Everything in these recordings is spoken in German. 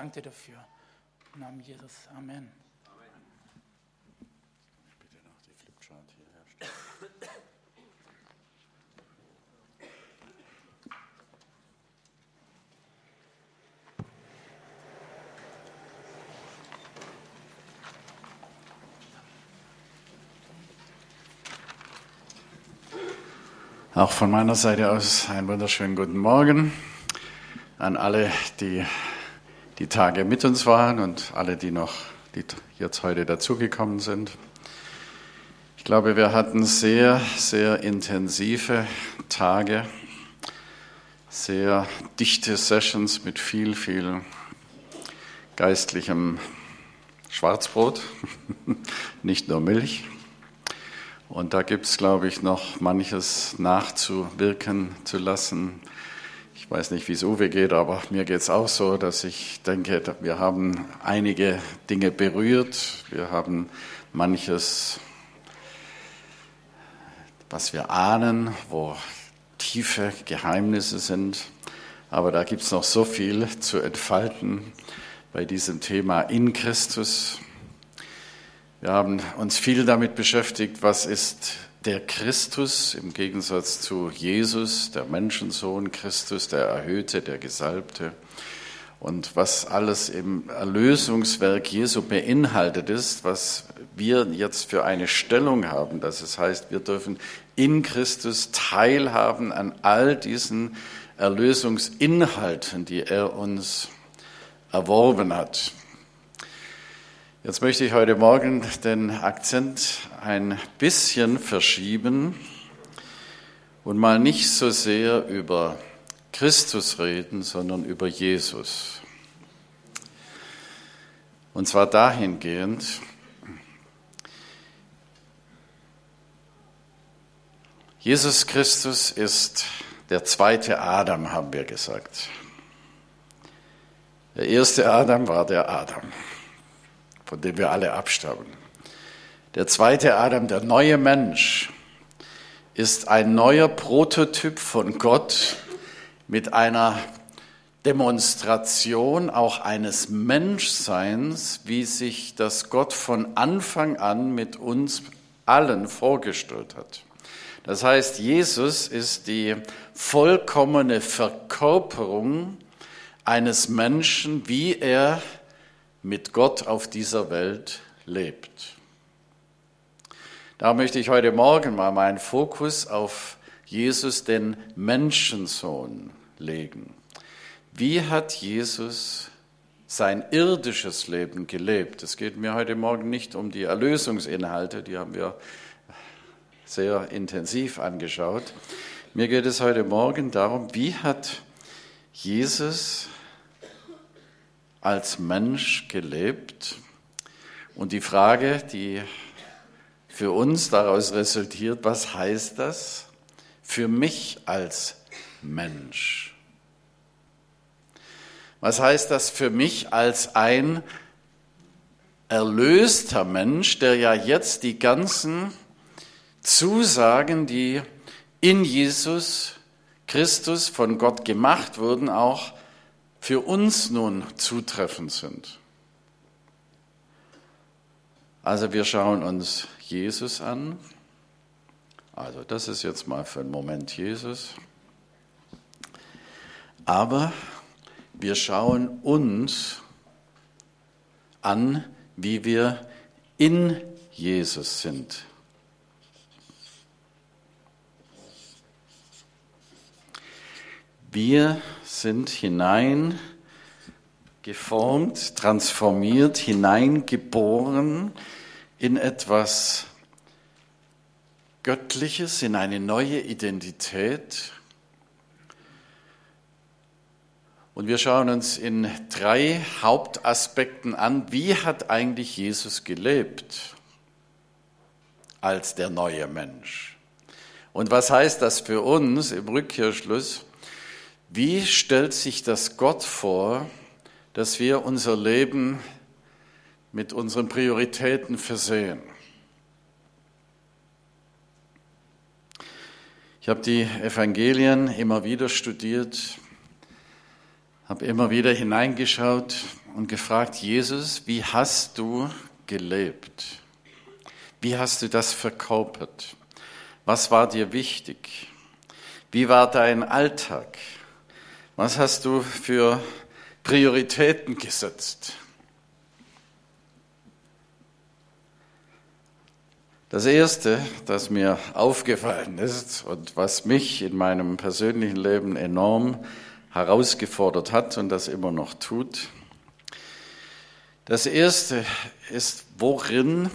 danke dir dafür. Im Namen Jesus. Amen. Bitte noch die Flipchart hier herstellen. Auch von meiner Seite aus einen wunderschönen guten Morgen an alle, die die Tage mit uns waren und alle, die noch die jetzt heute dazugekommen sind. Ich glaube, wir hatten sehr, sehr intensive Tage, sehr dichte Sessions mit viel, viel geistlichem Schwarzbrot, nicht nur Milch. Und da gibt es, glaube ich, noch manches nachzuwirken zu lassen. Ich weiß nicht, wie es Uwe geht, aber mir geht es auch so, dass ich denke, wir haben einige Dinge berührt. Wir haben manches, was wir ahnen, wo tiefe Geheimnisse sind. Aber da gibt es noch so viel zu entfalten bei diesem Thema in Christus. Wir haben uns viel damit beschäftigt, was ist der Christus im Gegensatz zu Jesus, der Menschensohn Christus, der Erhöhte, der Gesalbte. Und was alles im Erlösungswerk Jesu beinhaltet ist, was wir jetzt für eine Stellung haben, dass es heißt, wir dürfen in Christus teilhaben an all diesen Erlösungsinhalten, die er uns erworben hat. Jetzt möchte ich heute Morgen den Akzent ein bisschen verschieben und mal nicht so sehr über Christus reden, sondern über Jesus. Und zwar dahingehend, Jesus Christus ist der zweite Adam, haben wir gesagt. Der erste Adam war der Adam von dem wir alle abstammen. Der zweite Adam, der neue Mensch, ist ein neuer Prototyp von Gott mit einer Demonstration auch eines Menschseins, wie sich das Gott von Anfang an mit uns allen vorgestellt hat. Das heißt, Jesus ist die vollkommene Verkörperung eines Menschen, wie er mit Gott auf dieser Welt lebt. Da möchte ich heute Morgen mal meinen Fokus auf Jesus, den Menschensohn, legen. Wie hat Jesus sein irdisches Leben gelebt? Es geht mir heute Morgen nicht um die Erlösungsinhalte, die haben wir sehr intensiv angeschaut. Mir geht es heute Morgen darum, wie hat Jesus als Mensch gelebt. Und die Frage, die für uns daraus resultiert, was heißt das für mich als Mensch? Was heißt das für mich als ein erlöster Mensch, der ja jetzt die ganzen Zusagen, die in Jesus Christus von Gott gemacht wurden, auch für uns nun zutreffend sind. Also wir schauen uns Jesus an. Also das ist jetzt mal für einen Moment Jesus. Aber wir schauen uns an, wie wir in Jesus sind. Wir sind hineingeformt, transformiert, hineingeboren in etwas Göttliches, in eine neue Identität. Und wir schauen uns in drei Hauptaspekten an, wie hat eigentlich Jesus gelebt als der neue Mensch. Und was heißt das für uns im Rückkehrschluss? Wie stellt sich das Gott vor, dass wir unser Leben mit unseren Prioritäten versehen? Ich habe die Evangelien immer wieder studiert, habe immer wieder hineingeschaut und gefragt, Jesus, wie hast du gelebt? Wie hast du das verkörpert? Was war dir wichtig? Wie war dein Alltag? Was hast du für Prioritäten gesetzt? Das Erste, das mir aufgefallen ist und was mich in meinem persönlichen Leben enorm herausgefordert hat und das immer noch tut, das Erste ist, worin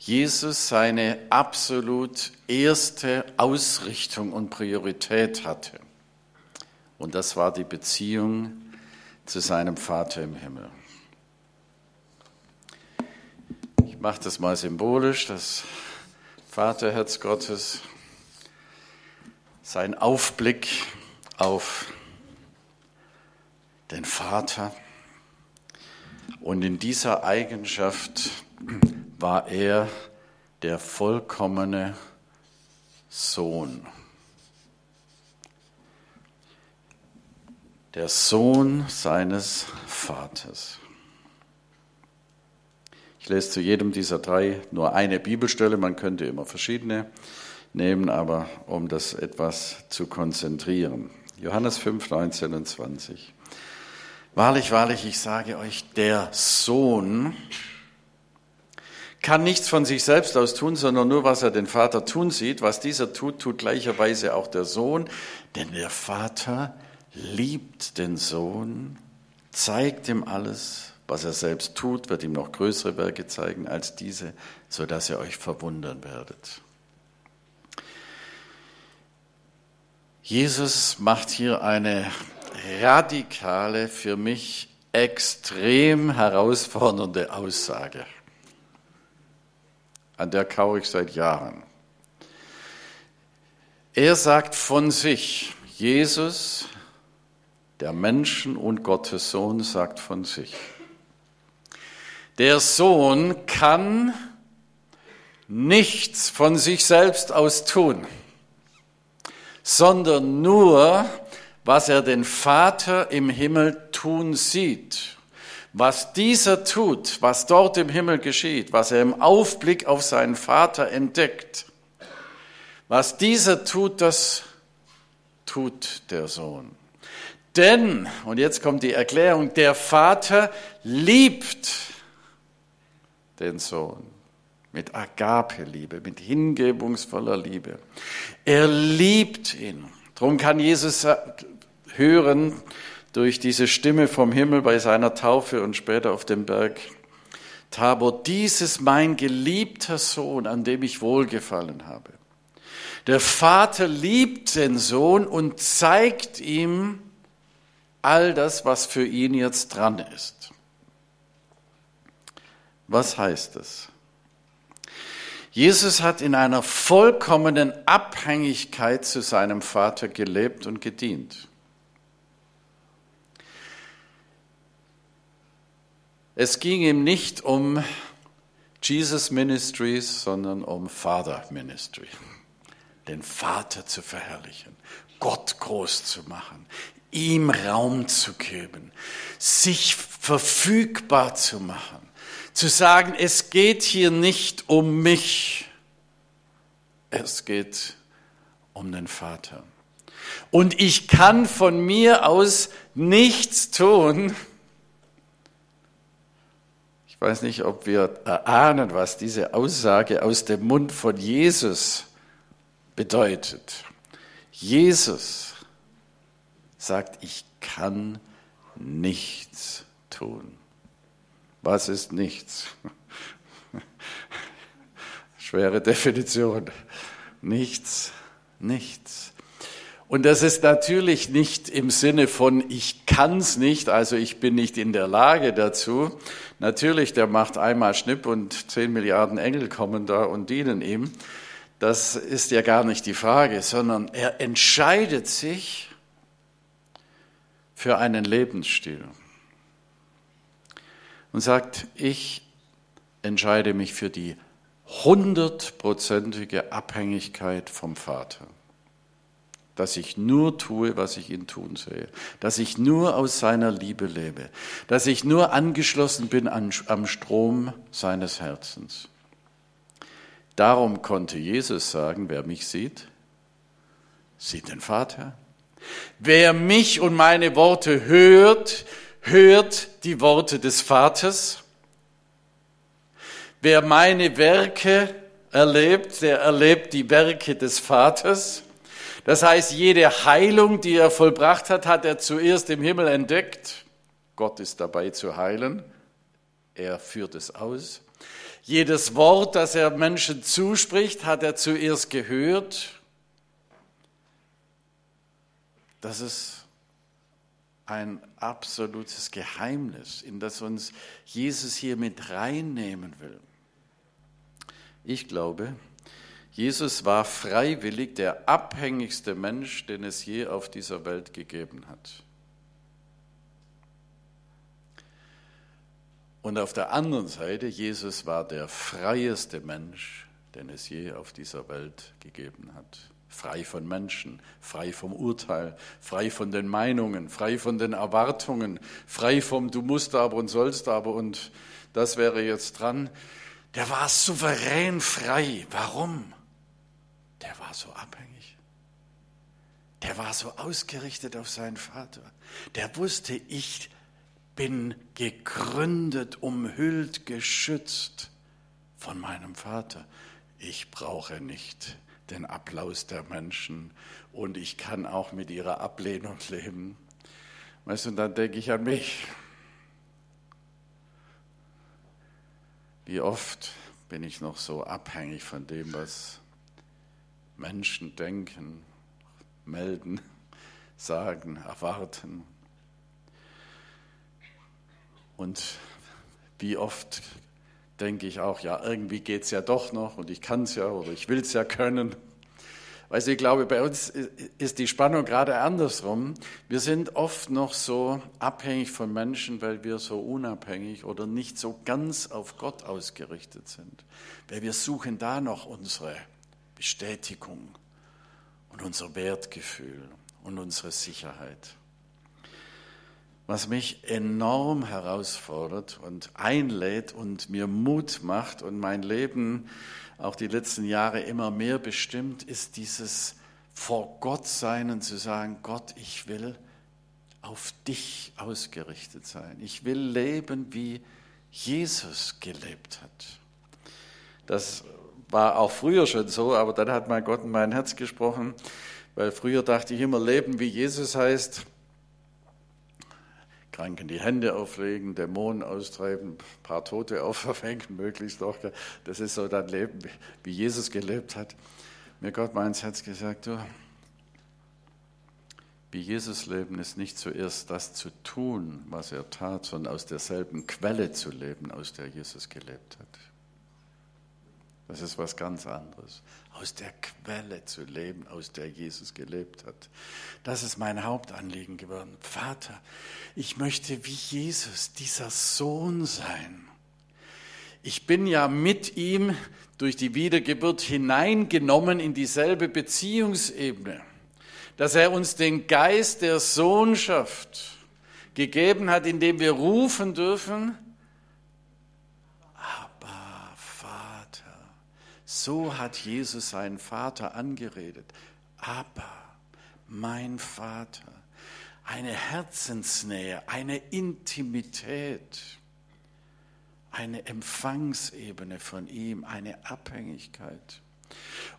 Jesus seine absolut erste Ausrichtung und Priorität hatte. Und das war die Beziehung zu seinem Vater im Himmel. Ich mache das mal symbolisch, das Vaterherz Gottes, sein Aufblick auf den Vater. Und in dieser Eigenschaft war er der vollkommene Sohn. Der Sohn seines Vaters. Ich lese zu jedem dieser drei nur eine Bibelstelle, man könnte immer verschiedene nehmen, aber um das etwas zu konzentrieren. Johannes 5, 19 und 20. Wahrlich, wahrlich, ich sage euch, der Sohn kann nichts von sich selbst aus tun, sondern nur, was er den Vater tun sieht. Was dieser tut, tut gleicherweise auch der Sohn, denn der Vater liebt den Sohn, zeigt ihm alles, was er selbst tut, wird ihm noch größere Werke zeigen als diese, so dass ihr euch verwundern werdet. Jesus macht hier eine radikale, für mich extrem herausfordernde Aussage. An der kaue ich seit Jahren. Er sagt von sich, Jesus, der Menschen und Gottes Sohn, sagt von sich, der Sohn kann nichts von sich selbst aus tun, sondern nur, was er den Vater im Himmel tun sieht. Was dieser tut, was dort im Himmel geschieht, was er im Aufblick auf seinen Vater entdeckt, was dieser tut, das tut der Sohn. Denn, und jetzt kommt die Erklärung, der Vater liebt den Sohn. Mit Agape-Liebe, mit hingebungsvoller Liebe. Er liebt ihn. Darum kann Jesus hören durch diese Stimme vom Himmel bei seiner Taufe und später auf dem Berg. Tabor, dies ist mein geliebter Sohn, an dem ich wohlgefallen habe. Der Vater liebt den Sohn und zeigt ihm all das, was für ihn jetzt dran ist. Was heißt es? Jesus hat in einer vollkommenen Abhängigkeit zu seinem Vater gelebt und gedient. Es ging ihm nicht um Jesus Ministries, sondern um Father Ministry. Den Vater zu verherrlichen, Gott groß zu machen, ihm Raum zu geben, sich verfügbar zu machen zu sagen, es geht hier nicht um mich, es geht um den Vater. Und ich kann von mir aus nichts tun. Ich weiß nicht, ob wir erahnen, was diese Aussage aus dem Mund von Jesus bedeutet. Jesus sagt, ich kann nichts tun. Was ist nichts? Schwere Definition. Nichts, nichts. Und das ist natürlich nicht im Sinne von, ich kann's nicht, also ich bin nicht in der Lage dazu. Natürlich, der macht einmal Schnipp und zehn Milliarden Engel kommen da und dienen ihm. Das ist ja gar nicht die Frage, sondern er entscheidet sich für einen Lebensstil und sagt, ich entscheide mich für die hundertprozentige Abhängigkeit vom Vater. dass ich nur tue, was ich ihn tun sehe, dass ich nur aus seiner Liebe lebe, dass ich nur angeschlossen bin an, am Strom seines Herzens. Darum konnte Jesus sagen, wer mich sieht, sieht den Vater. Wer mich und meine Worte hört, hört die Worte des Vaters. Wer meine Werke erlebt, der erlebt die Werke des Vaters. Das heißt, jede Heilung, die er vollbracht hat, hat er zuerst im Himmel entdeckt. Gott ist dabei zu heilen. Er führt es aus. Jedes Wort, das er Menschen zuspricht, hat er zuerst gehört. Das ist ein absolutes Geheimnis, in das uns Jesus hier mit reinnehmen will. Ich glaube, Jesus war freiwillig der abhängigste Mensch, den es je auf dieser Welt gegeben hat. Und auf der anderen Seite, Jesus war der freieste Mensch, den es je auf dieser Welt gegeben hat. Frei von Menschen, frei vom Urteil, frei von den Meinungen, frei von den Erwartungen, frei vom Du musst aber und sollst aber und das wäre jetzt dran. Der war souverän frei. Warum? Der war so abhängig. Der war so ausgerichtet auf seinen Vater. Der wusste, ich bin gegründet, umhüllt, geschützt von meinem Vater. Ich brauche nicht den Applaus der Menschen und ich kann auch mit ihrer Ablehnung leben. Weißt du, dann denke ich an mich. Wie oft bin ich noch so abhängig von dem, was Menschen denken, melden, sagen, erwarten. Und wie oft denke ich auch, ja, irgendwie geht es ja doch noch und ich kann es ja oder ich will es ja können. Du, ich glaube, bei uns ist die Spannung gerade andersrum. Wir sind oft noch so abhängig von Menschen, weil wir so unabhängig oder nicht so ganz auf Gott ausgerichtet sind. Weil wir suchen da noch unsere Bestätigung und unser Wertgefühl und unsere Sicherheit was mich enorm herausfordert und einlädt und mir Mut macht und mein Leben auch die letzten Jahre immer mehr bestimmt, ist dieses vor Gott sein und zu sagen, Gott, ich will auf dich ausgerichtet sein. Ich will leben, wie Jesus gelebt hat. Das war auch früher schon so, aber dann hat mein Gott in mein Herz gesprochen, weil früher dachte ich immer, leben wie Jesus heißt, Kranken die Hände auflegen, Dämonen austreiben, ein paar Tote auferwecken, möglichst doch. Das ist so das Leben, wie Jesus gelebt hat. Mir Gott mal ins Herz gesagt, du, wie Jesus leben ist nicht zuerst das zu tun, was er tat, sondern aus derselben Quelle zu leben, aus der Jesus gelebt hat. Das ist was ganz anderes. Aus der Quelle zu leben, aus der Jesus gelebt hat. Das ist mein Hauptanliegen geworden. Vater, ich möchte wie Jesus, dieser Sohn sein. Ich bin ja mit ihm durch die Wiedergeburt hineingenommen in dieselbe Beziehungsebene, dass er uns den Geist der Sohnschaft gegeben hat, indem wir rufen dürfen, So hat Jesus seinen Vater angeredet. Aber mein Vater, eine Herzensnähe, eine Intimität, eine Empfangsebene von ihm, eine Abhängigkeit.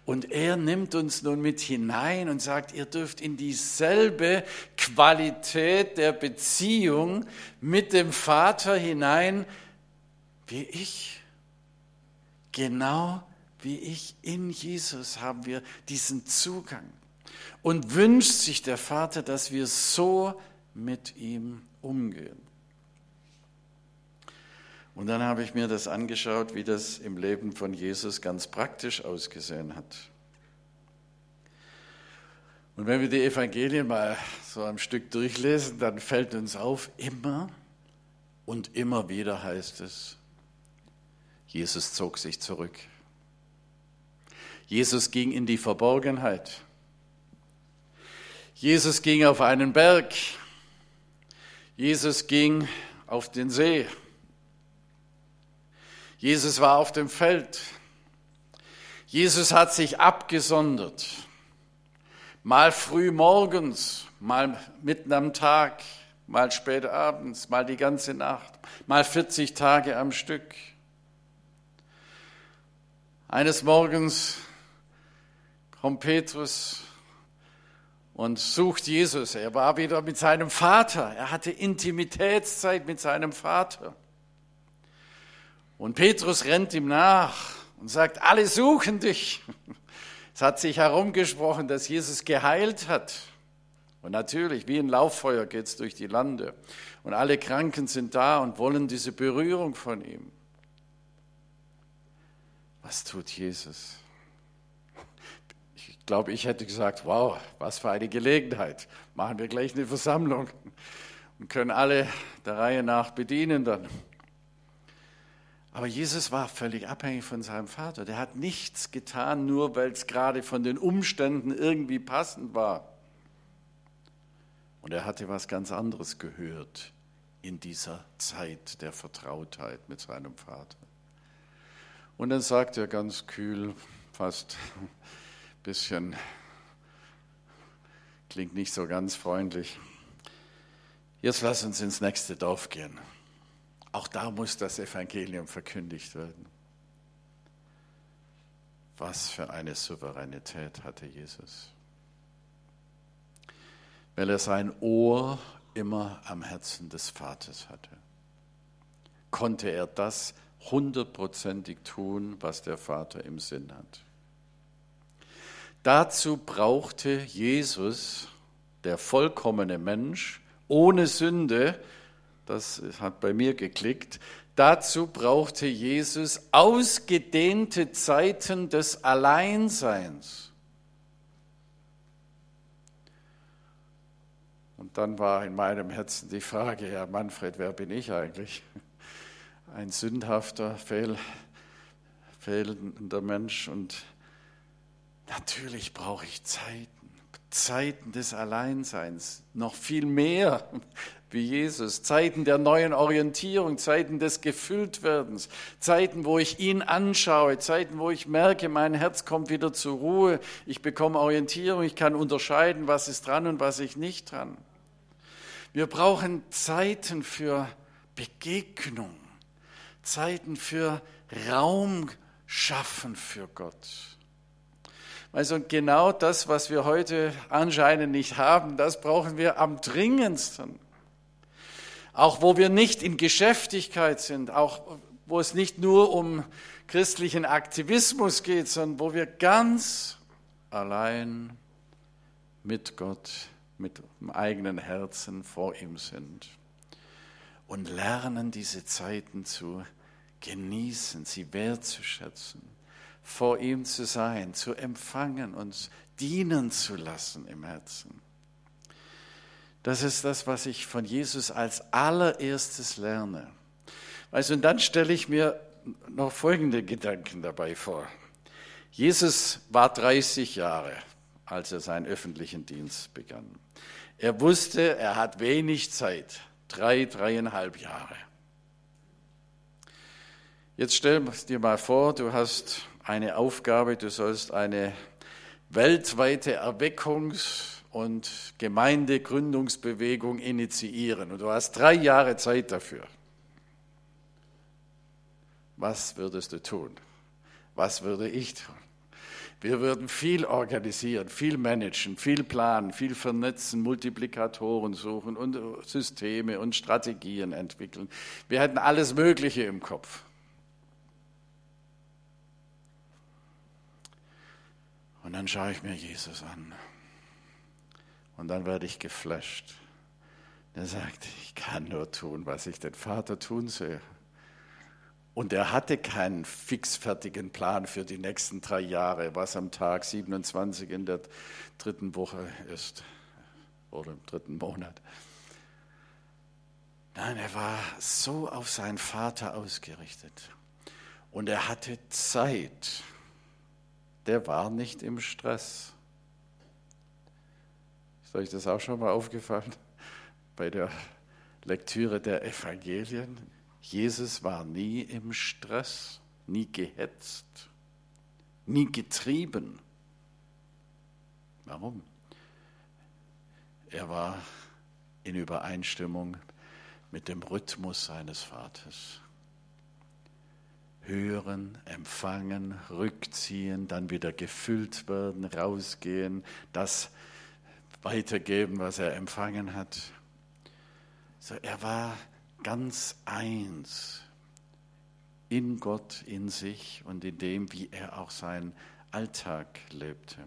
Und er nimmt uns nun mit hinein und sagt, ihr dürft in dieselbe Qualität der Beziehung mit dem Vater hinein wie ich. Genau wie ich in Jesus haben wir diesen Zugang. Und wünscht sich der Vater, dass wir so mit ihm umgehen. Und dann habe ich mir das angeschaut, wie das im Leben von Jesus ganz praktisch ausgesehen hat. Und wenn wir die Evangelien mal so am Stück durchlesen, dann fällt uns auf, immer und immer wieder heißt es, Jesus zog sich zurück. Jesus ging in die Verborgenheit. Jesus ging auf einen Berg. Jesus ging auf den See. Jesus war auf dem Feld. Jesus hat sich abgesondert. Mal früh morgens, mal mitten am Tag, mal spät abends, mal die ganze Nacht, mal 40 Tage am Stück. Eines Morgens kommt Petrus und sucht Jesus. Er war wieder mit seinem Vater. Er hatte Intimitätszeit mit seinem Vater. Und Petrus rennt ihm nach und sagt, alle suchen dich. Es hat sich herumgesprochen, dass Jesus geheilt hat. Und natürlich, wie ein Lauffeuer geht es durch die Lande. Und alle Kranken sind da und wollen diese Berührung von ihm. Was tut Jesus? Ich glaube, ich hätte gesagt, wow, was für eine Gelegenheit. Machen wir gleich eine Versammlung und können alle der Reihe nach bedienen dann. Aber Jesus war völlig abhängig von seinem Vater. Der hat nichts getan, nur weil es gerade von den Umständen irgendwie passend war. Und er hatte was ganz anderes gehört in dieser Zeit der Vertrautheit mit seinem Vater. Und dann sagt er ganz kühl, fast bisschen, klingt nicht so ganz freundlich, jetzt lass uns ins nächste Dorf gehen. Auch da muss das Evangelium verkündigt werden. Was für eine Souveränität hatte Jesus. Weil er sein Ohr immer am Herzen des Vaters hatte, konnte er das hundertprozentig tun, was der Vater im Sinn hat. Dazu brauchte Jesus, der vollkommene Mensch, ohne Sünde, das hat bei mir geklickt, dazu brauchte Jesus ausgedehnte Zeiten des Alleinseins. Und dann war in meinem Herzen die Frage, Herr Manfred, wer bin ich eigentlich? Ein sündhafter, fehl, fehlender Mensch. Und natürlich brauche ich Zeiten, Zeiten des Alleinseins, noch viel mehr wie Jesus, Zeiten der neuen Orientierung, Zeiten des Gefülltwerdens, Zeiten, wo ich ihn anschaue, Zeiten, wo ich merke, mein Herz kommt wieder zur Ruhe, ich bekomme Orientierung, ich kann unterscheiden, was ist dran und was ist nicht dran. Wir brauchen Zeiten für Begegnung, Zeiten für Raum schaffen für Gott. Also genau das, was wir heute anscheinend nicht haben, das brauchen wir am dringendsten. Auch wo wir nicht in Geschäftigkeit sind, auch wo es nicht nur um christlichen Aktivismus geht, sondern wo wir ganz allein mit Gott, mit dem eigenen Herzen vor ihm sind und lernen diese Zeiten zu genießen, sie wertzuschätzen, vor ihm zu sein, zu empfangen, uns dienen zu lassen im Herzen. Das ist das, was ich von Jesus als allererstes lerne. Weißt, und dann stelle ich mir noch folgende Gedanken dabei vor. Jesus war 30 Jahre, als er seinen öffentlichen Dienst begann. Er wusste, er hat wenig Zeit, drei, dreieinhalb Jahre. Jetzt stell dir mal vor, du hast eine Aufgabe, du sollst eine weltweite Erweckungs- und Gemeindegründungsbewegung initiieren. Und du hast drei Jahre Zeit dafür. Was würdest du tun? Was würde ich tun? Wir würden viel organisieren, viel managen, viel planen, viel vernetzen, Multiplikatoren suchen und Systeme und Strategien entwickeln. Wir hätten alles Mögliche im Kopf. Und dann schaue ich mir Jesus an. Und dann werde ich geflasht. Er sagt, ich kann nur tun, was ich den Vater tun sehe. Und er hatte keinen fixfertigen Plan für die nächsten drei Jahre, was am Tag 27 in der dritten Woche ist oder im dritten Monat. Nein, er war so auf seinen Vater ausgerichtet. Und er hatte Zeit. Der war nicht im Stress. Ist euch das auch schon mal aufgefallen? Bei der Lektüre der Evangelien. Jesus war nie im Stress, nie gehetzt, nie getrieben. Warum? Er war in Übereinstimmung mit dem Rhythmus seines Vaters. Hören, empfangen, rückziehen, dann wieder gefüllt werden, rausgehen, das weitergeben, was er empfangen hat. So, er war ganz eins in Gott, in sich und in dem, wie er auch seinen Alltag lebte.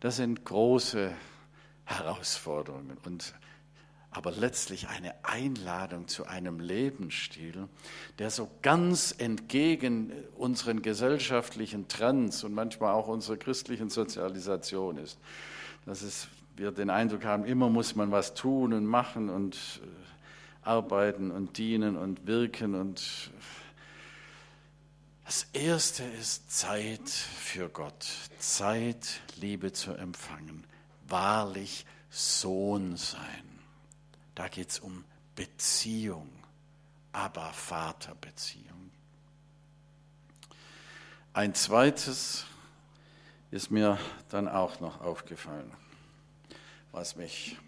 Das sind große Herausforderungen und aber letztlich eine Einladung zu einem Lebensstil, der so ganz entgegen unseren gesellschaftlichen Trends und manchmal auch unserer christlichen Sozialisation ist. Dass es, wir den Eindruck haben, immer muss man was tun und machen und äh, arbeiten und dienen und wirken und das erste ist Zeit für Gott, Zeit, Liebe zu empfangen, wahrlich Sohn sein. Da geht es um Beziehung, aber Vaterbeziehung. Ein zweites ist mir dann auch noch aufgefallen, was mich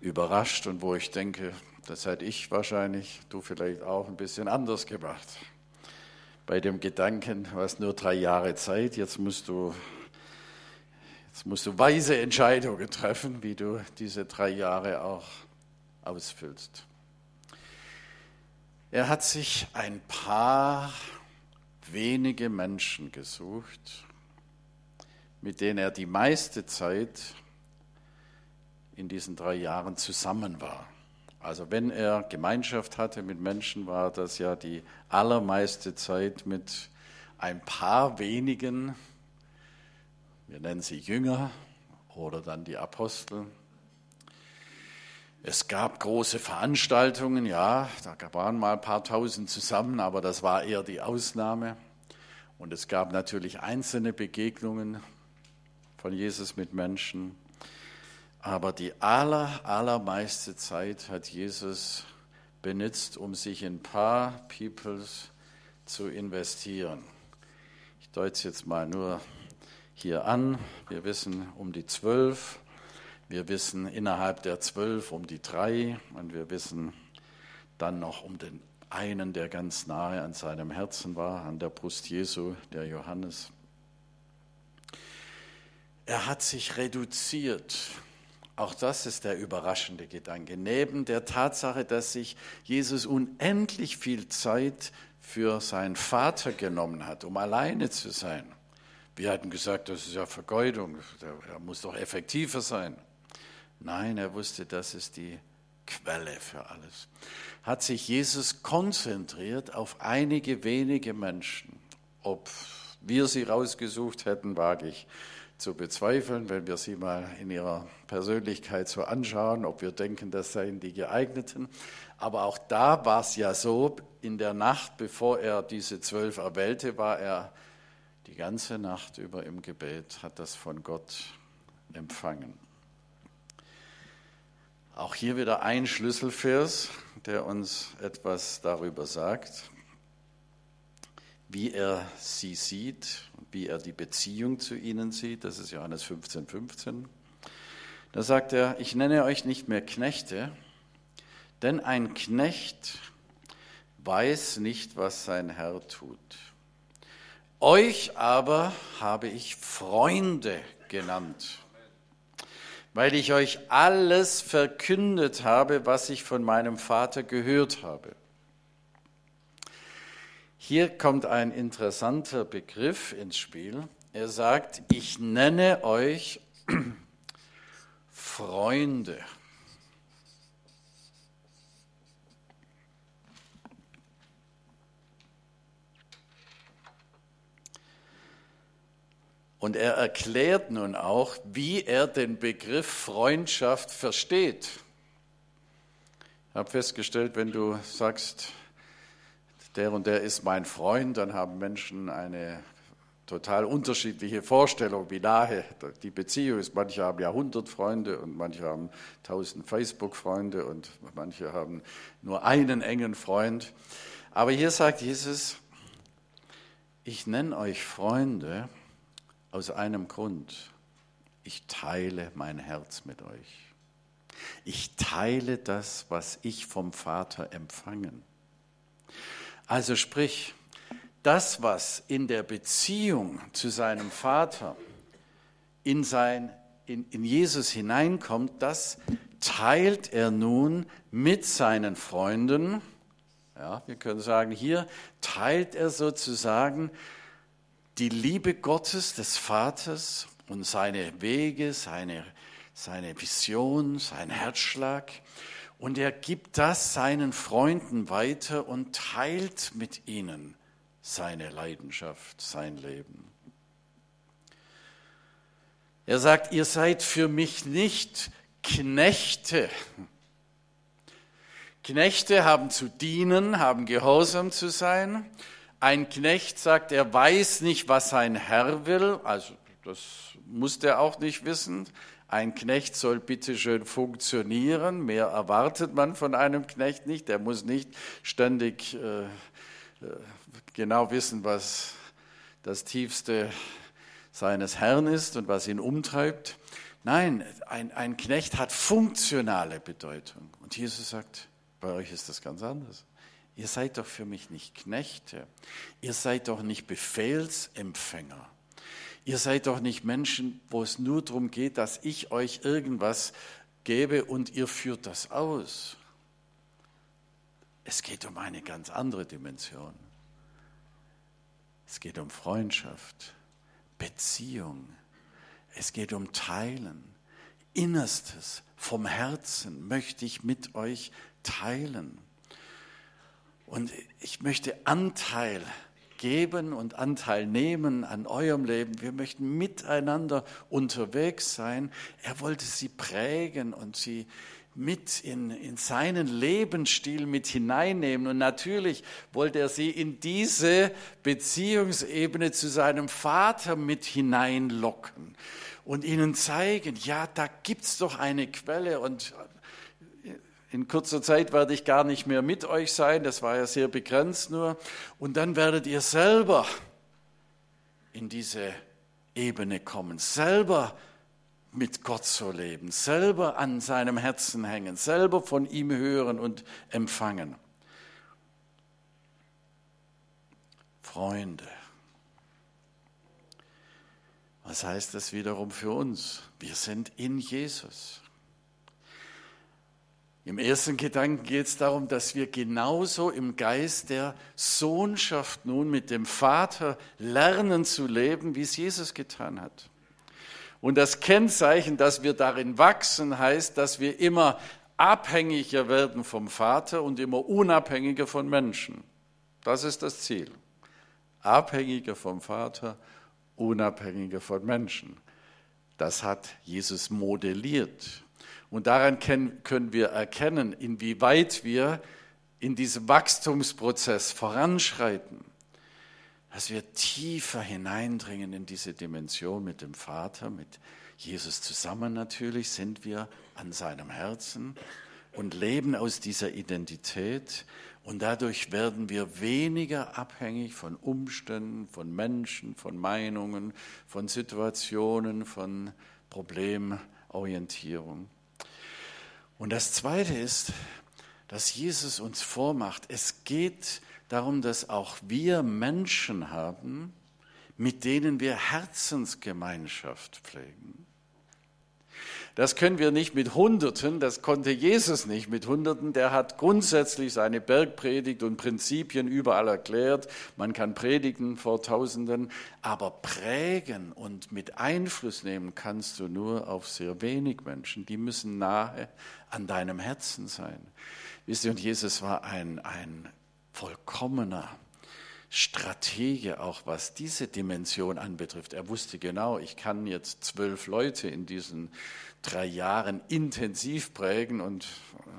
überrascht und wo ich denke, das hätte ich wahrscheinlich, du vielleicht auch ein bisschen anders gemacht. Bei dem Gedanken, du hast nur drei Jahre Zeit, jetzt musst du, jetzt musst du weise Entscheidungen treffen, wie du diese drei Jahre auch ausfüllst. Er hat sich ein paar wenige Menschen gesucht, mit denen er die meiste Zeit in diesen drei Jahren zusammen war. Also wenn er Gemeinschaft hatte mit Menschen, war das ja die allermeiste Zeit mit ein paar wenigen, wir nennen sie Jünger oder dann die Apostel, es gab große Veranstaltungen, ja, da waren mal ein paar tausend zusammen, aber das war eher die Ausnahme. Und es gab natürlich einzelne Begegnungen von Jesus mit Menschen. Aber die aller, allermeiste Zeit hat Jesus benutzt, um sich in ein paar Peoples zu investieren. Ich deute es jetzt mal nur hier an. Wir wissen um die zwölf. Wir wissen innerhalb der zwölf um die drei und wir wissen dann noch um den einen, der ganz nahe an seinem Herzen war, an der Brust Jesu, der Johannes. Er hat sich reduziert. Auch das ist der überraschende Gedanke. Neben der Tatsache, dass sich Jesus unendlich viel Zeit für seinen Vater genommen hat, um alleine zu sein. Wir hatten gesagt, das ist ja Vergeudung, er muss doch effektiver sein. Nein, er wusste, das ist die Quelle für alles. Hat sich Jesus konzentriert auf einige wenige Menschen. Ob wir sie rausgesucht hätten, wage ich zu bezweifeln, wenn wir sie mal in ihrer Persönlichkeit so anschauen, ob wir denken, das seien die geeigneten. Aber auch da war es ja so, in der Nacht, bevor er diese zwölf erwählte, war er die ganze Nacht über im Gebet, hat das von Gott empfangen. Auch hier wieder ein Schlüsselvers, der uns etwas darüber sagt, wie er sie sieht, wie er die Beziehung zu ihnen sieht. Das ist Johannes 15, 15. Da sagt er, ich nenne euch nicht mehr Knechte, denn ein Knecht weiß nicht, was sein Herr tut. Euch aber habe ich Freunde genannt weil ich euch alles verkündet habe, was ich von meinem Vater gehört habe. Hier kommt ein interessanter Begriff ins Spiel. Er sagt, ich nenne euch Freunde. Und er erklärt nun auch, wie er den Begriff Freundschaft versteht. Ich habe festgestellt, wenn du sagst, der und der ist mein Freund, dann haben Menschen eine total unterschiedliche Vorstellungen, wie nahe die Beziehung ist. Manche haben ja 100 Freunde und manche haben 1000 Facebook-Freunde und manche haben nur einen engen Freund. Aber hier sagt Jesus, ich nenne euch Freunde aus einem Grund. Ich teile mein Herz mit euch. Ich teile das, was ich vom Vater empfangen. Also sprich, das, was in der Beziehung zu seinem Vater in, sein, in, in Jesus hineinkommt, das teilt er nun mit seinen Freunden. Ja, wir können sagen, hier teilt er sozusagen die Liebe Gottes, des Vaters und seine Wege, seine, seine Vision, sein Herzschlag. Und er gibt das seinen Freunden weiter und teilt mit ihnen seine Leidenschaft, sein Leben. Er sagt, ihr seid für mich nicht Knechte. Knechte haben zu dienen, haben gehorsam zu sein. Ein Knecht sagt, er weiß nicht, was sein Herr will, also das muss er auch nicht wissen. Ein Knecht soll bitteschön funktionieren, mehr erwartet man von einem Knecht nicht, der muss nicht ständig äh, äh genau wissen, was das Tiefste seines Herrn ist und was ihn umtreibt. Nein, ein, ein Knecht hat funktionale Bedeutung. Und Jesus sagt, bei euch ist das ganz anders. Ihr seid doch für mich nicht Knechte. Ihr seid doch nicht Befehlsempfänger. Ihr seid doch nicht Menschen, wo es nur darum geht, dass ich euch irgendwas gebe und ihr führt das aus. Es geht um eine ganz andere Dimension. Es geht um Freundschaft, Beziehung. Es geht um Teilen. Innerstes vom Herzen möchte ich mit euch teilen. Und ich möchte Anteil geben und Anteil nehmen an eurem Leben. Wir möchten miteinander unterwegs sein. Er wollte sie prägen und sie mit in, in seinen Lebensstil mit hineinnehmen. Und natürlich wollte er sie in diese Beziehungsebene zu seinem Vater mit hineinlocken und ihnen zeigen, ja, da gibt's doch eine Quelle und in kurzer Zeit werde ich gar nicht mehr mit euch sein, das war ja sehr begrenzt nur. Und dann werdet ihr selber in diese Ebene kommen, selber mit Gott so leben, selber an seinem Herzen hängen, selber von ihm hören und empfangen. Freunde. Was heißt das wiederum für uns? Wir sind in Jesus. Im ersten Gedanken geht es darum, dass wir genauso im Geist der Sohnschaft nun mit dem Vater lernen zu leben, wie es Jesus getan hat. Und das Kennzeichen, dass wir darin wachsen, heißt, dass wir immer abhängiger werden vom Vater und immer unabhängiger von Menschen. Das ist das Ziel. Abhängiger vom Vater, unabhängiger von Menschen. Das hat Jesus modelliert. Und daran können wir erkennen, inwieweit wir in diesem Wachstumsprozess voranschreiten dass wir tiefer hineindringen in diese Dimension mit dem Vater, mit Jesus zusammen natürlich, sind wir an seinem Herzen und leben aus dieser Identität. Und dadurch werden wir weniger abhängig von Umständen, von Menschen, von Meinungen, von Situationen, von Problemorientierung. Und das Zweite ist, dass Jesus uns vormacht, es geht darum, dass auch wir Menschen haben, mit denen wir Herzensgemeinschaft pflegen. Das können wir nicht mit Hunderten, das konnte Jesus nicht mit Hunderten. Der hat grundsätzlich seine Bergpredigt und Prinzipien überall erklärt. Man kann predigen vor Tausenden, aber prägen und mit Einfluss nehmen kannst du nur auf sehr wenig Menschen. Die müssen nahe an deinem Herzen sein. Wisst ihr, und Jesus war ein, ein vollkommener Stratege auch, was diese Dimension anbetrifft. Er wusste genau, ich kann jetzt zwölf Leute in diesen drei Jahren intensiv prägen und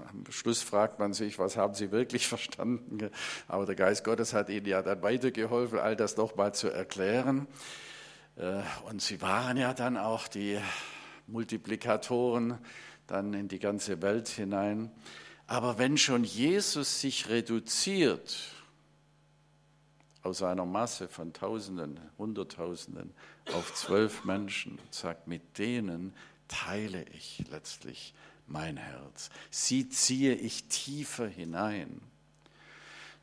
am Schluss fragt man sich, was haben sie wirklich verstanden? Aber der Geist Gottes hat ihnen ja dann weitergeholfen, all das nochmal zu erklären. Äh, und sie waren ja dann auch die Multiplikatoren dann in die ganze Welt hinein. Aber wenn schon Jesus sich reduziert aus einer Masse von Tausenden, Hunderttausenden auf zwölf Menschen und sagt, mit denen teile ich letztlich mein Herz. Sie ziehe ich tiefer hinein.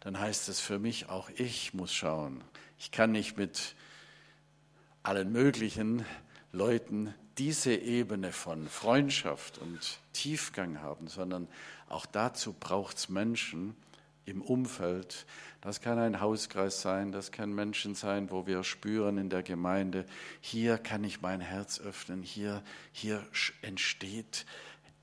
Dann heißt es für mich, auch ich muss schauen. Ich kann nicht mit allen möglichen Leuten diese Ebene von Freundschaft und Tiefgang haben, sondern auch dazu braucht es Menschen im Umfeld. Das kann ein Hauskreis sein, das kann Menschen sein, wo wir spüren in der Gemeinde, hier kann ich mein Herz öffnen, hier, hier entsteht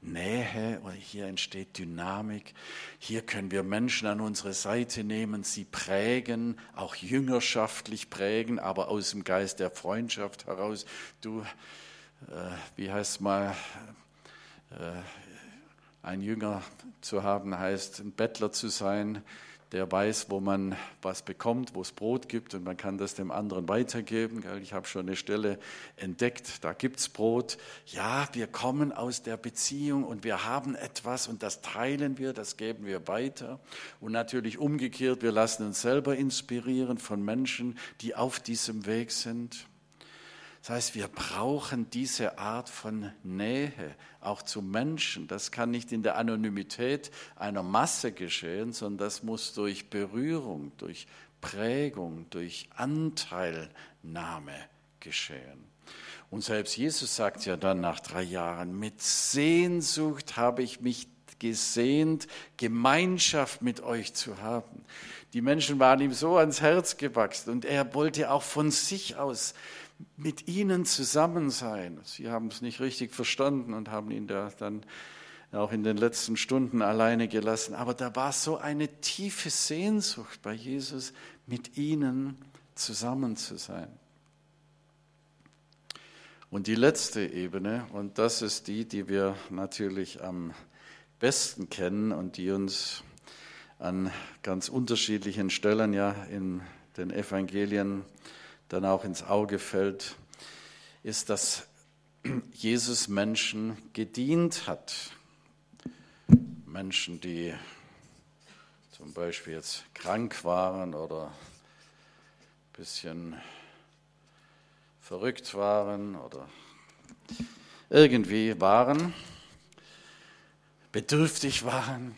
Nähe oder hier entsteht Dynamik. Hier können wir Menschen an unsere Seite nehmen, sie prägen, auch jüngerschaftlich prägen, aber aus dem Geist der Freundschaft heraus. Du, äh, wie heißt mal, äh, ein Jünger zu haben heißt, ein Bettler zu sein, der weiß, wo man was bekommt, wo es Brot gibt und man kann das dem anderen weitergeben. Ich habe schon eine Stelle entdeckt, da gibt es Brot. Ja, wir kommen aus der Beziehung und wir haben etwas und das teilen wir, das geben wir weiter. Und natürlich umgekehrt, wir lassen uns selber inspirieren von Menschen, die auf diesem Weg sind. Das heißt, wir brauchen diese Art von Nähe auch zu Menschen. Das kann nicht in der Anonymität einer Masse geschehen, sondern das muss durch Berührung, durch Prägung, durch Anteilnahme geschehen. Und selbst Jesus sagt ja dann nach drei Jahren, mit Sehnsucht habe ich mich gesehnt, Gemeinschaft mit euch zu haben. Die Menschen waren ihm so ans Herz gewachsen und er wollte auch von sich aus mit ihnen zusammen sein. Sie haben es nicht richtig verstanden und haben ihn da dann auch in den letzten Stunden alleine gelassen. Aber da war so eine tiefe Sehnsucht bei Jesus, mit ihnen zusammen zu sein. Und die letzte Ebene, und das ist die, die wir natürlich am besten kennen und die uns an ganz unterschiedlichen Stellen ja in den Evangelien dann auch ins Auge fällt, ist, dass Jesus Menschen gedient hat. Menschen, die zum Beispiel jetzt krank waren oder ein bisschen verrückt waren oder irgendwie waren, bedürftig waren.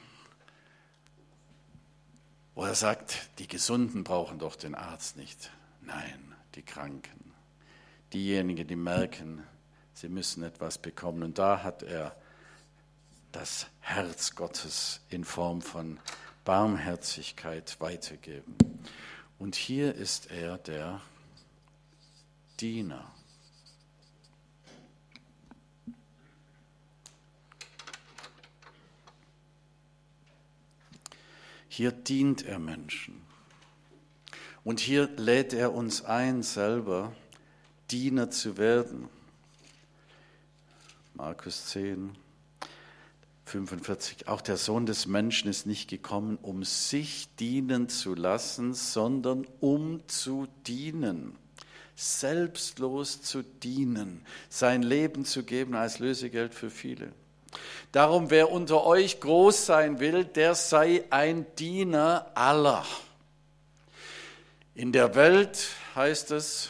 Wo er sagt, die Gesunden brauchen doch den Arzt nicht. Nein, die Kranken, diejenigen, die merken, sie müssen etwas bekommen. Und da hat er das Herz Gottes in Form von Barmherzigkeit weitergeben. Und hier ist er der Diener. Hier dient er Menschen. Und hier lädt er uns ein, selber Diener zu werden. Markus 10, 45. Auch der Sohn des Menschen ist nicht gekommen, um sich dienen zu lassen, sondern um zu dienen. Selbstlos zu dienen, sein Leben zu geben als Lösegeld für viele. Darum, wer unter euch groß sein will, der sei ein Diener aller. In der Welt heißt es,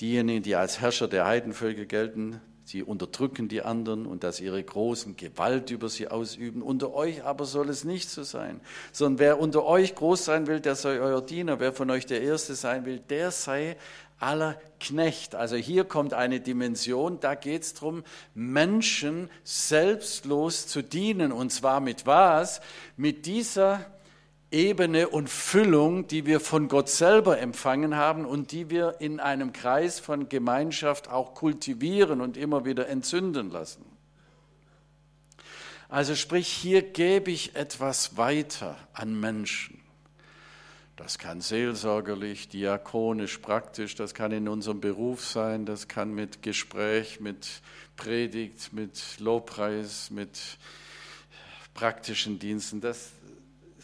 diejenigen, die als Herrscher der Heidenvölker gelten, sie unterdrücken die anderen und dass ihre Großen Gewalt über sie ausüben. Unter euch aber soll es nicht so sein, sondern wer unter euch groß sein will, der sei euer Diener. Wer von euch der Erste sein will, der sei aller Knecht. Also hier kommt eine Dimension, da geht es darum, Menschen selbstlos zu dienen. Und zwar mit was? Mit dieser Ebene und Füllung, die wir von Gott selber empfangen haben und die wir in einem Kreis von Gemeinschaft auch kultivieren und immer wieder entzünden lassen. Also sprich, hier gebe ich etwas weiter an Menschen. Das kann seelsorgerlich, diakonisch, praktisch, das kann in unserem Beruf sein, das kann mit Gespräch, mit Predigt, mit Lobpreis, mit praktischen Diensten. Das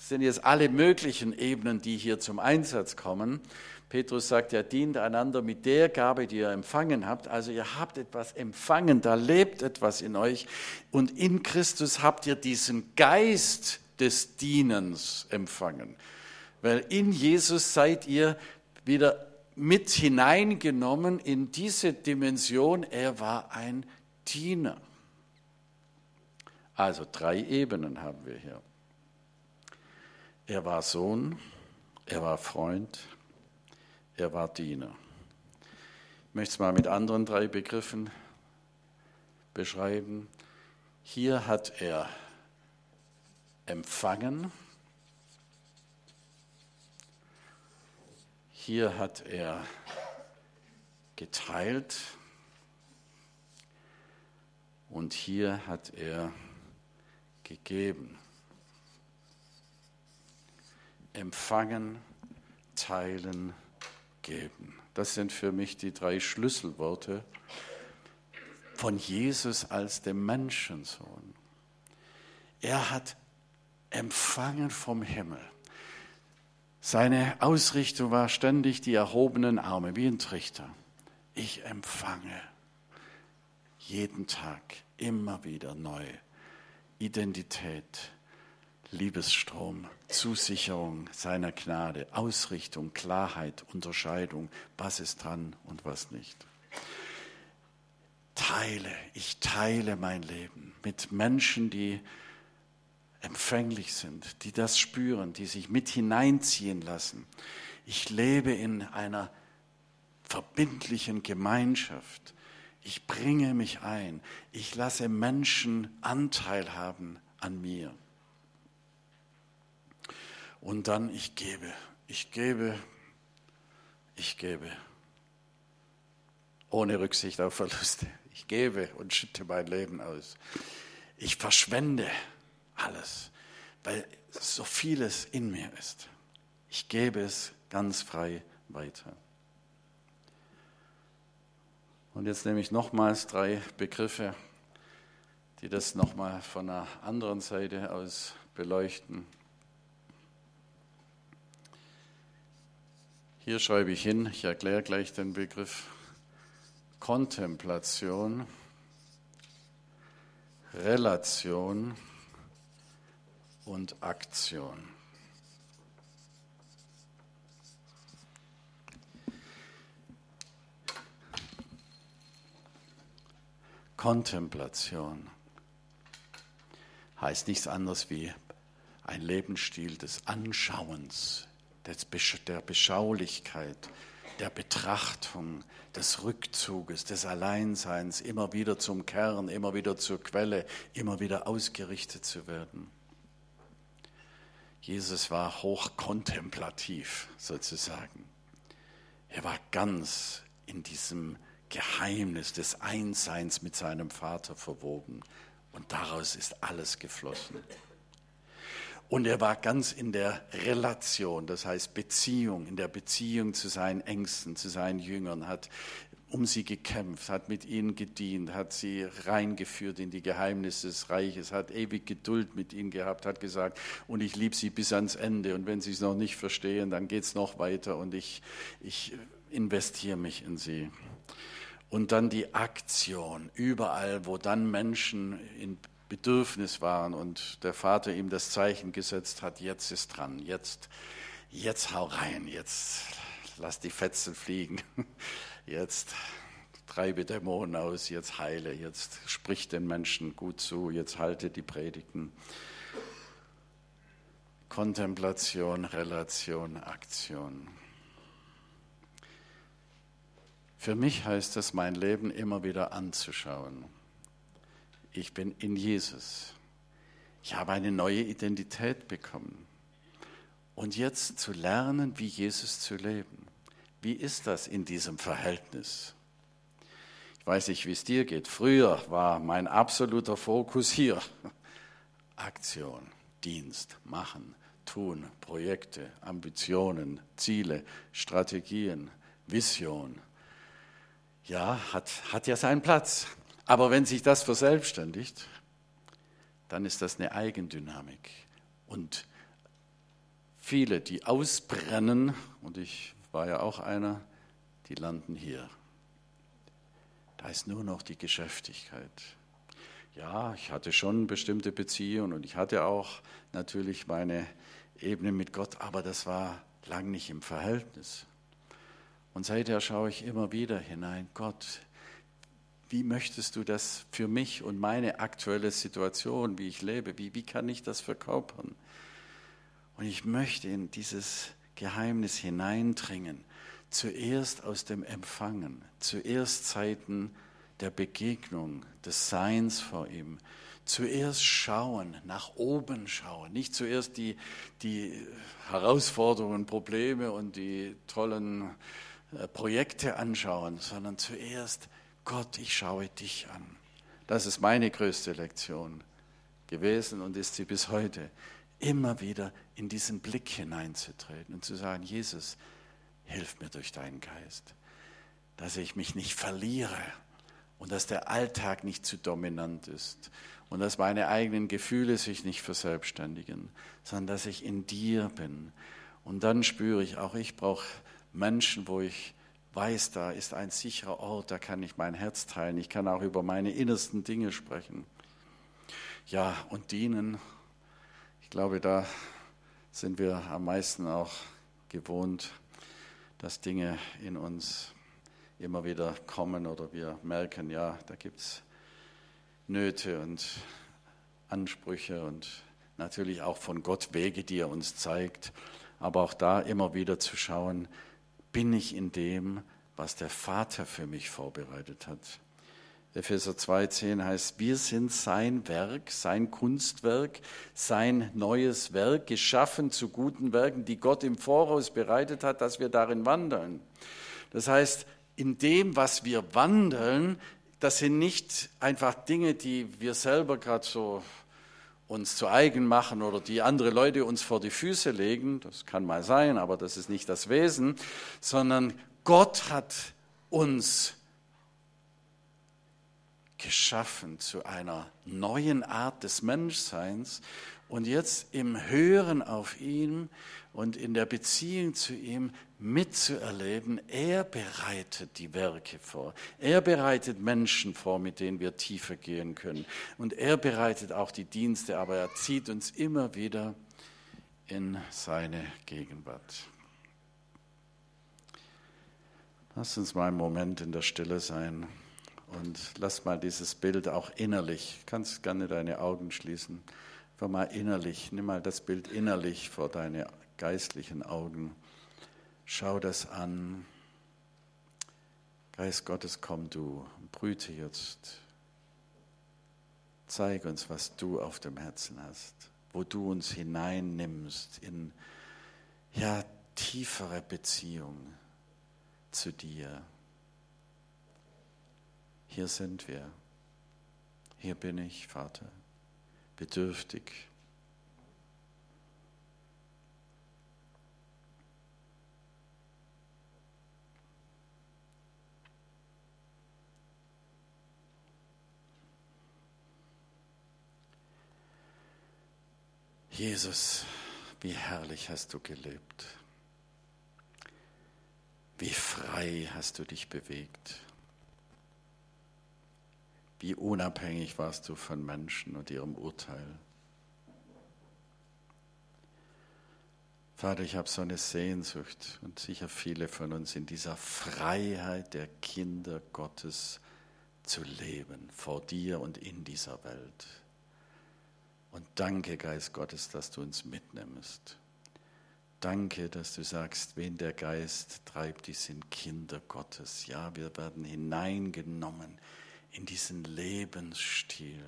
sind jetzt alle möglichen Ebenen, die hier zum Einsatz kommen. Petrus sagt, ja, dient einander mit der Gabe, die ihr empfangen habt. Also ihr habt etwas empfangen, da lebt etwas in euch. Und in Christus habt ihr diesen Geist des Dienens empfangen weil in Jesus seid ihr wieder mit hineingenommen in diese Dimension. Er war ein Diener. Also drei Ebenen haben wir hier. Er war Sohn, er war Freund, er war Diener. Ich möchte es mal mit anderen drei Begriffen beschreiben. Hier hat er empfangen, Hier hat er geteilt und hier hat er gegeben. Empfangen, teilen, geben. Das sind für mich die drei Schlüsselworte von Jesus als dem Menschensohn. Er hat empfangen vom Himmel. Seine Ausrichtung war ständig die erhobenen Arme, wie ein Trichter. Ich empfange jeden Tag immer wieder neu Identität, Liebesstrom, Zusicherung seiner Gnade, Ausrichtung, Klarheit, Unterscheidung, was ist dran und was nicht. Teile, ich teile mein Leben mit Menschen, die empfänglich sind, die das spüren, die sich mit hineinziehen lassen. Ich lebe in einer verbindlichen Gemeinschaft. Ich bringe mich ein. Ich lasse Menschen Anteil haben an mir. Und dann ich gebe, ich gebe, ich gebe. Ohne Rücksicht auf Verluste. Ich gebe und schütte mein Leben aus. Ich verschwende alles, weil so vieles in mir ist. Ich gebe es ganz frei weiter. Und jetzt nehme ich nochmals drei Begriffe, die das nochmal von einer anderen Seite aus beleuchten. Hier schreibe ich hin, ich erkläre gleich den Begriff Kontemplation, Relation und Aktion. Kontemplation heißt nichts anderes wie ein Lebensstil des Anschauens, der Beschaulichkeit, der Betrachtung, des Rückzuges, des Alleinseins, immer wieder zum Kern, immer wieder zur Quelle, immer wieder ausgerichtet zu werden. Jesus war hochkontemplativ sozusagen. Er war ganz in diesem Geheimnis des Einsseins mit seinem Vater verwoben. Und daraus ist alles geflossen. Und er war ganz in der Relation, das heißt Beziehung, in der Beziehung zu seinen Ängsten, zu seinen Jüngern, hat um sie gekämpft, hat mit ihnen gedient, hat sie reingeführt in die Geheimnisse des Reiches, hat ewig Geduld mit ihnen gehabt, hat gesagt, und ich liebe sie bis ans Ende. Und wenn sie es noch nicht verstehen, dann geht es noch weiter und ich, ich investiere mich in sie. Und dann die Aktion, überall, wo dann Menschen in Bedürfnis waren und der Vater ihm das Zeichen gesetzt hat, jetzt ist dran, jetzt, jetzt hau rein, jetzt lass die Fetzen fliegen jetzt treibe Dämonen aus, jetzt heile, jetzt sprich den Menschen gut zu, jetzt halte die Predigten. Kontemplation, Relation, Aktion. Für mich heißt es, mein Leben immer wieder anzuschauen. Ich bin in Jesus. Ich habe eine neue Identität bekommen. Und jetzt zu lernen, wie Jesus zu leben. Wie ist das in diesem Verhältnis? Ich weiß nicht, wie es dir geht. Früher war mein absoluter Fokus hier. Aktion, Dienst, machen, tun, Projekte, Ambitionen, Ziele, Strategien, Vision. Ja, hat, hat ja seinen Platz. Aber wenn sich das verselbstständigt, dann ist das eine Eigendynamik. Und viele, die ausbrennen, und ich war ja auch einer, die landen hier. Da ist nur noch die Geschäftigkeit. Ja, ich hatte schon bestimmte Beziehungen und ich hatte auch natürlich meine Ebene mit Gott, aber das war lang nicht im Verhältnis. Und seither schaue ich immer wieder hinein, Gott, wie möchtest du das für mich und meine aktuelle Situation, wie ich lebe, wie, wie kann ich das verkörpern? Und ich möchte in dieses Geheimnis hineindringen, zuerst aus dem Empfangen, zuerst Zeiten der Begegnung, des Seins vor ihm, zuerst schauen, nach oben schauen, nicht zuerst die, die Herausforderungen, Probleme und die tollen äh, Projekte anschauen, sondern zuerst, Gott, ich schaue dich an. Das ist meine größte Lektion gewesen und ist sie bis heute, immer wieder in diesen Blick hineinzutreten und zu sagen, Jesus, hilf mir durch deinen Geist, dass ich mich nicht verliere und dass der Alltag nicht zu dominant ist und dass meine eigenen Gefühle sich nicht verselbstständigen, sondern dass ich in dir bin. Und dann spüre ich auch, ich brauche Menschen, wo ich weiß, da ist ein sicherer Ort, da kann ich mein Herz teilen, ich kann auch über meine innersten Dinge sprechen. Ja, und dienen, ich glaube, da sind wir am meisten auch gewohnt, dass Dinge in uns immer wieder kommen oder wir merken, ja, da gibt es Nöte und Ansprüche und natürlich auch von Gott Wege, die er uns zeigt, aber auch da immer wieder zu schauen, bin ich in dem, was der Vater für mich vorbereitet hat. Epheser 2,10 heißt, wir sind sein Werk, sein Kunstwerk, sein neues Werk, geschaffen zu guten Werken, die Gott im Voraus bereitet hat, dass wir darin wandeln. Das heißt, in dem, was wir wandeln, das sind nicht einfach Dinge, die wir selber gerade so uns zu eigen machen oder die andere Leute uns vor die Füße legen, das kann mal sein, aber das ist nicht das Wesen, sondern Gott hat uns geschaffen zu einer neuen Art des Menschseins und jetzt im Hören auf ihn und in der Beziehung zu ihm mitzuerleben, er bereitet die Werke vor. Er bereitet Menschen vor, mit denen wir tiefer gehen können. Und er bereitet auch die Dienste, aber er zieht uns immer wieder in seine Gegenwart. Lass uns mal einen Moment in der Stille sein und lass mal dieses Bild auch innerlich, kannst gerne deine Augen schließen, einfach mal innerlich, nimm mal das Bild innerlich vor deine geistlichen Augen. Schau das an. Geist Gottes, komm du, brüte jetzt. Zeig uns, was du auf dem Herzen hast, wo du uns hineinnimmst in ja tiefere Beziehung zu dir. Hier sind wir. Hier bin ich, Vater, bedürftig Jesus, wie herrlich hast du gelebt. Wie frei hast du dich bewegt. Wie unabhängig warst du von Menschen und ihrem Urteil. Vater, ich habe so eine Sehnsucht und sicher viele von uns in dieser Freiheit der Kinder Gottes zu leben, vor dir und in dieser Welt. Und danke, Geist Gottes, dass du uns mitnimmst. Danke, dass du sagst, wen der Geist treibt, die sind Kinder Gottes. Ja, wir werden hineingenommen in diesen Lebensstil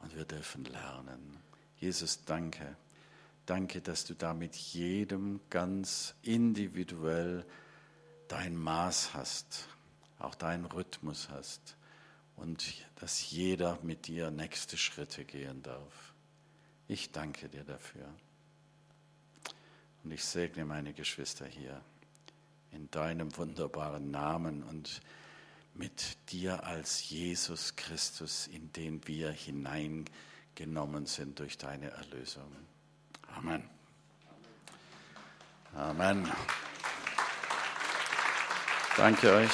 und wir dürfen lernen. Jesus, danke. Danke, dass du damit jedem ganz individuell dein Maß hast, auch deinen Rhythmus hast und dass jeder mit dir nächste Schritte gehen darf. Ich danke dir dafür. Und ich segne meine Geschwister hier in deinem wunderbaren Namen und mit dir als Jesus Christus, in den wir hineingenommen sind durch deine Erlösung. Amen. Amen. Danke euch.